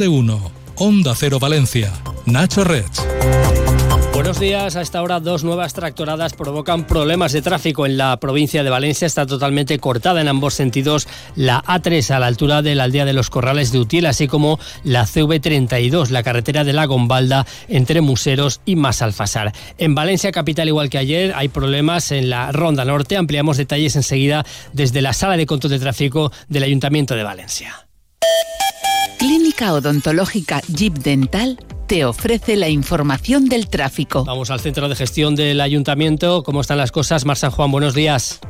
de uno. Onda Cero Valencia. Nacho Reds. Buenos días. A esta hora dos nuevas tractoradas provocan problemas de tráfico en la provincia de Valencia. Está totalmente cortada en ambos sentidos la A3 a la altura de la aldea de los Corrales de Utiel, así como la CV32, la carretera de la Gombalda entre Museros y Masalfasar. En Valencia capital, igual que ayer, hay problemas en la Ronda Norte. Ampliamos detalles enseguida desde la sala de control de tráfico del Ayuntamiento de Valencia. Clínica Odontológica Jeep Dental te ofrece la información del tráfico. Vamos al centro de gestión del ayuntamiento. ¿Cómo están las cosas? Mar San Juan, buenos días.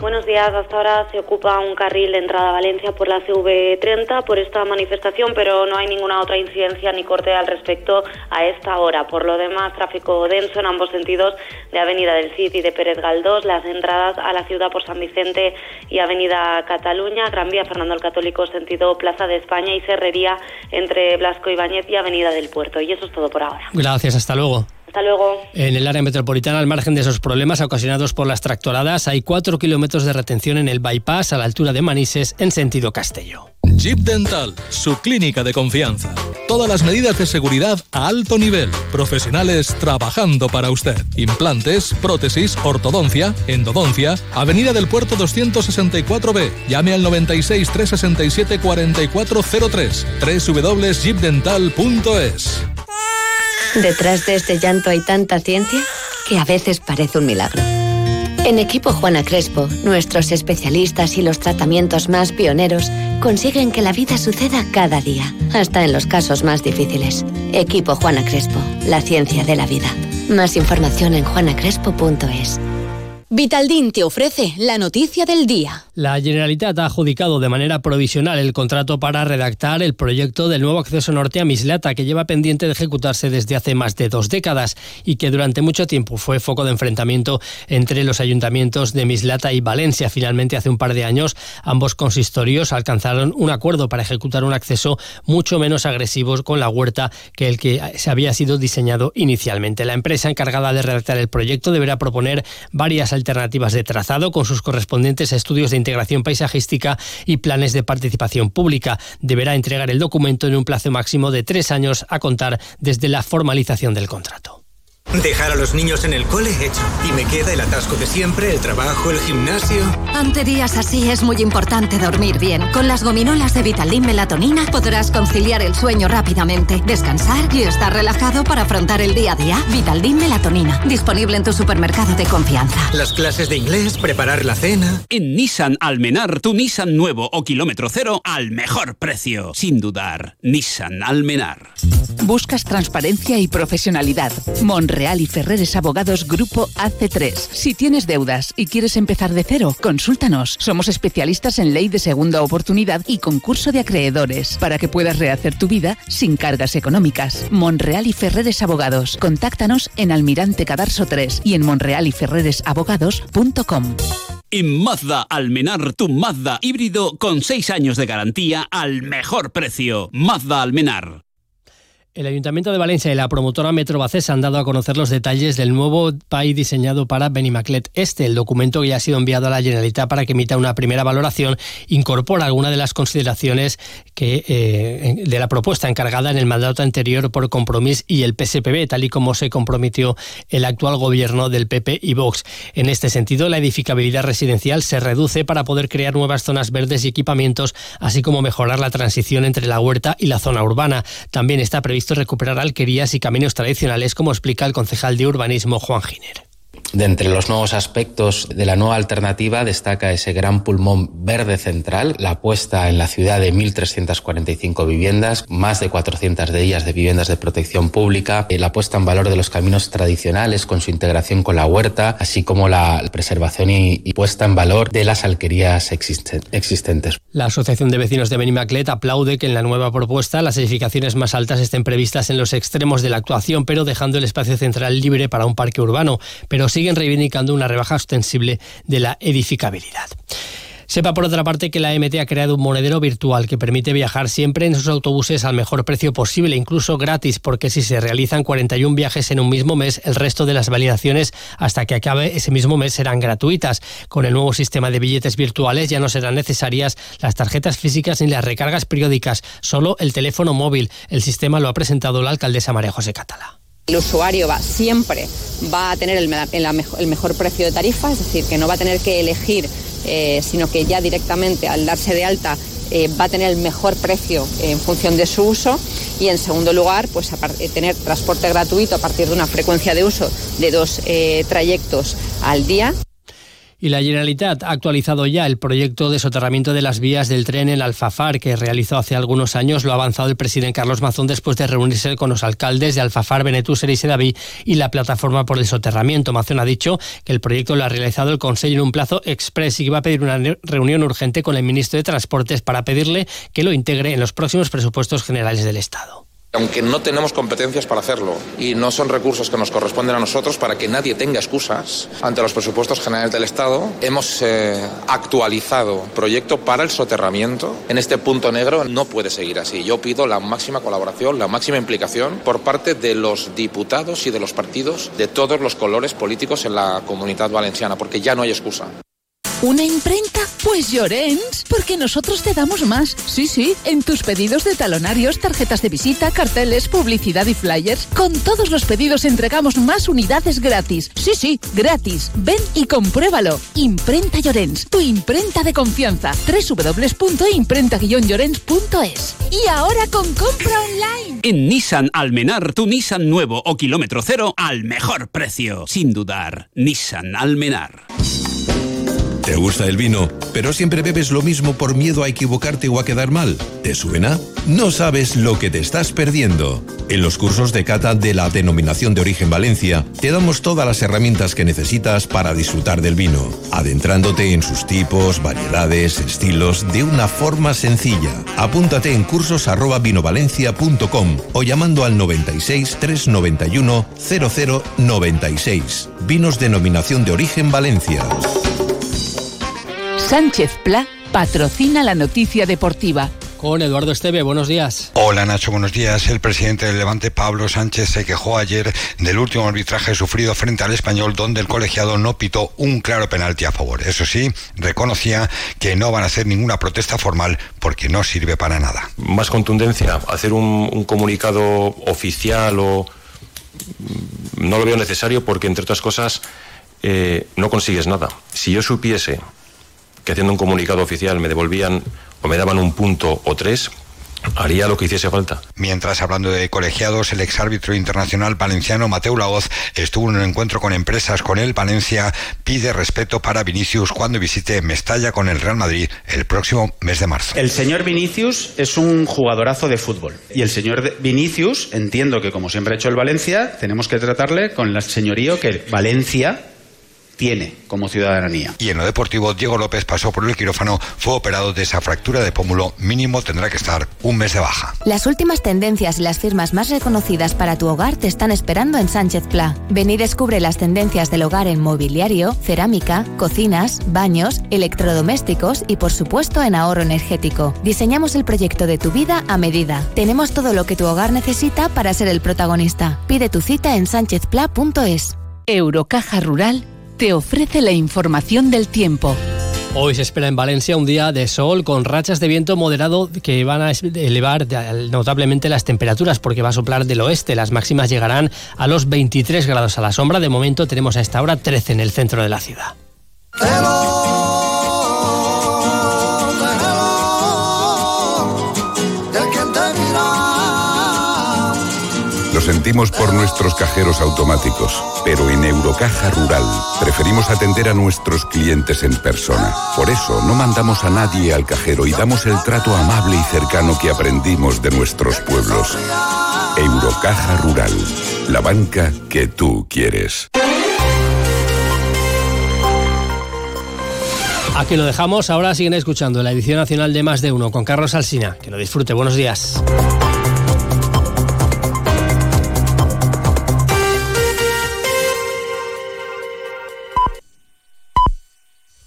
Buenos días. Hasta ahora se ocupa un carril de entrada a Valencia por la CV30 por esta manifestación, pero no hay ninguna otra incidencia ni corte al respecto a esta hora. Por lo demás, tráfico denso en ambos sentidos de Avenida del Cid y de Pérez Galdós, las entradas a la ciudad por San Vicente y Avenida Cataluña, Gran Vía Fernando el Católico sentido Plaza de España y Serrería entre Blasco Ibáñez y Avenida del Puerto. Y eso es todo por ahora. Gracias, hasta luego. Hasta luego. En el área metropolitana, al margen de esos problemas ocasionados por las tractoradas, hay cuatro kilómetros de retención en el bypass a la altura de Manises en sentido Castello. Jeep Dental, su clínica de confianza. Todas las medidas de seguridad a alto nivel. Profesionales trabajando para usted. Implantes, prótesis, ortodoncia, endodoncia. Avenida del Puerto 264B. Llame al 96 367 4403. www.jeepdental.es. Detrás de este llanto hay tanta ciencia que a veces parece un milagro. En Equipo Juana Crespo, nuestros especialistas y los tratamientos más pioneros consiguen que la vida suceda cada día, hasta en los casos más difíciles. Equipo Juana Crespo, la ciencia de la vida. Más información en juanacrespo.es. Vitaldin te ofrece la noticia del día. La Generalitat ha adjudicado de manera provisional el contrato para redactar el proyecto del nuevo acceso norte a Mislata, que lleva pendiente de ejecutarse desde hace más de dos décadas y que durante mucho tiempo fue foco de enfrentamiento entre los ayuntamientos de Mislata y Valencia. Finalmente, hace un par de años, ambos consistorios alcanzaron un acuerdo para ejecutar un acceso mucho menos agresivo con la huerta que el que se había sido diseñado inicialmente. La empresa encargada de redactar el proyecto deberá proponer varias alternativas de trazado con sus correspondientes estudios de integración paisajística y planes de participación pública. Deberá entregar el documento en un plazo máximo de tres años a contar desde la formalización del contrato. Dejar a los niños en el cole hecho. Y me queda el atasco de siempre, el trabajo, el gimnasio. Ante días así es muy importante dormir bien. Con las gominolas de Vitaldin Melatonina podrás conciliar el sueño rápidamente, descansar y estar relajado para afrontar el día a día. Vitaldin Melatonina, disponible en tu supermercado de confianza. Las clases de inglés, preparar la cena. En Nissan Almenar, tu Nissan nuevo o kilómetro cero al mejor precio. Sin dudar, Nissan Almenar. Buscas transparencia y profesionalidad. Monreal y Ferreres Abogados Grupo AC3. Si tienes deudas y quieres empezar de cero, consúltanos. Somos especialistas en ley de segunda oportunidad y concurso de acreedores para que puedas rehacer tu vida sin cargas económicas. Monreal y Ferreres Abogados. Contáctanos en Almirante Cadarso 3 y en monrealyferreresabogados.com. En Mazda Almenar, tu Mazda híbrido con 6 años de garantía al mejor precio. Mazda Almenar. El Ayuntamiento de Valencia y la promotora Metro Bacés han dado a conocer los detalles del nuevo PAI diseñado para Benimaclet Este. El documento que ya ha sido enviado a la Generalitat para que emita una primera valoración incorpora algunas de las consideraciones que, eh, de la propuesta encargada en el mandato anterior por Compromís y el PSPB, tal y como se comprometió el actual gobierno del PP y Vox. En este sentido, la edificabilidad residencial se reduce para poder crear nuevas zonas verdes y equipamientos, así como mejorar la transición entre la huerta y la zona urbana. También está previsto recuperar alquerías y caminos tradicionales, como explica el concejal de urbanismo Juan Giner. De entre los nuevos aspectos de la nueva alternativa destaca ese gran pulmón verde central, la puesta en la ciudad de 1.345 viviendas, más de 400 de ellas de viviendas de protección pública, eh, la puesta en valor de los caminos tradicionales con su integración con la huerta, así como la preservación y, y puesta en valor de las alquerías existen, existentes. La Asociación de Vecinos de Benimaclet aplaude que en la nueva propuesta las edificaciones más altas estén previstas en los extremos de la actuación, pero dejando el espacio central libre para un parque urbano. Pero siguen reivindicando una rebaja ostensible de la edificabilidad. Sepa por otra parte que la MT ha creado un monedero virtual que permite viajar siempre en sus autobuses al mejor precio posible, incluso gratis, porque si se realizan 41 viajes en un mismo mes, el resto de las validaciones hasta que acabe ese mismo mes serán gratuitas. Con el nuevo sistema de billetes virtuales ya no serán necesarias las tarjetas físicas ni las recargas periódicas, solo el teléfono móvil. El sistema lo ha presentado la alcaldesa María José Catala. El usuario va siempre va a tener el, mejor precio de tarifa, es decir, que no va a tener que elegir eh, sino que ya directamente al darse de alta eh, va a tener el mejor precio en función de su uso y en segundo lugar pues eh, tener transporte gratuito a partir de una frecuencia de uso de dos trayectos al día. Y la Generalitat ha actualizado ya el proyecto de soterramiento de las vías del tren en Alfafar, que realizó hace algunos años. Lo ha avanzado el presidente Carlos Mazón después de reunirse con los alcaldes de Alfafar, Benetúser y Sedaví y la plataforma por el soterramiento. Mazón ha dicho que el proyecto lo ha realizado el Consejo en un plazo express y que va a pedir una reunión urgente con el ministro de Transportes para pedirle que lo integre en los próximos presupuestos generales del Estado aunque no tenemos competencias para hacerlo y no son recursos que nos corresponden a nosotros para que nadie tenga excusas ante los presupuestos generales del Estado, hemos eh, actualizado proyecto para el soterramiento. En este punto negro no puede seguir así. Yo pido la máxima colaboración, la máxima implicación por parte de los diputados y de los partidos de todos los colores políticos en la comunidad valenciana, porque ya no hay excusa. ¿Una imprenta? Pues Llorens, porque nosotros te damos más. Sí, sí, en tus pedidos de talonarios, tarjetas de visita, carteles, publicidad y flyers, con todos los pedidos entregamos más unidades gratis. Sí, sí, gratis. Ven y compruébalo. Imprenta Llorens, tu imprenta de confianza. www.imprenta-llorens.es. Y ahora con compra online. En Nissan Almenar, tu Nissan nuevo o kilómetro cero al mejor precio. Sin dudar, Nissan Almenar. ¿Te gusta el vino, pero siempre bebes lo mismo por miedo a equivocarte o a quedar mal? ¿Te suena? No sabes lo que te estás perdiendo. En los cursos de cata de la Denominación de Origen Valencia, te damos todas las herramientas que necesitas para disfrutar del vino, adentrándote en sus tipos, variedades, estilos, de una forma sencilla. Apúntate en cursos@vinovalencia.com o llamando al 96 391 0096. Vinos Denominación de Origen Valencia. Sánchez Pla patrocina la noticia deportiva. Con Eduardo Esteve, buenos días. Hola Nacho, buenos días. El presidente del Levante, Pablo Sánchez, se quejó ayer del último arbitraje sufrido frente al español, donde el colegiado no pitó un claro penalti a favor. Eso sí, reconocía que no van a hacer ninguna protesta formal porque no sirve para nada. Más contundencia, hacer un, comunicado oficial o no lo veo necesario porque, entre otras cosas, eh, no consigues nada. Si yo supiese que haciendo un comunicado oficial me devolvían o me daban un punto o tres, haría lo que hiciese falta. Mientras, hablando de colegiados, el exárbitro internacional valenciano Mateo Laoz estuvo en un encuentro con empresas con él. Valencia pide respeto para Vinicius cuando visite Mestalla con el Real Madrid el próximo mes de marzo. El señor Vinicius es un jugadorazo de fútbol. Y el señor Vinicius, entiendo que como siempre ha hecho el Valencia, tenemos que tratarle con el señorío que Valencia tiene como ciudadanía. Y en lo deportivo, Diego López pasó por el quirófano, fue operado de esa fractura de pómulo, mínimo tendrá que estar un mes de baja. Las últimas tendencias y las firmas más reconocidas para tu hogar te están esperando en Sánchez Pla. Ven y descubre las tendencias del hogar en mobiliario, cerámica, cocinas, baños, electrodomésticos y por supuesto en ahorro energético. Diseñamos el proyecto de tu vida a medida. Tenemos todo lo que tu hogar necesita para ser el protagonista. Pide tu cita en sánchezpla.es. Eurocaja Rural te ofrece la información del tiempo. Hoy se espera en Valencia un día de sol con rachas de viento moderado que van a elevar notablemente las temperaturas porque va a soplar del oeste. Las máximas llegarán a los 23 grados a la sombra. De momento tenemos a esta hora 13 en el centro de la ciudad. Por nuestros cajeros automáticos, pero en Eurocaja Rural preferimos atender a nuestros clientes en persona. Por eso no mandamos a nadie al cajero y damos el trato amable y cercano que aprendimos de nuestros pueblos. Eurocaja Rural, la banca que tú quieres. Aquí lo dejamos, ahora siguen escuchando la edición nacional de Más de Uno con Carlos Alsina. Que lo disfrute, buenos días.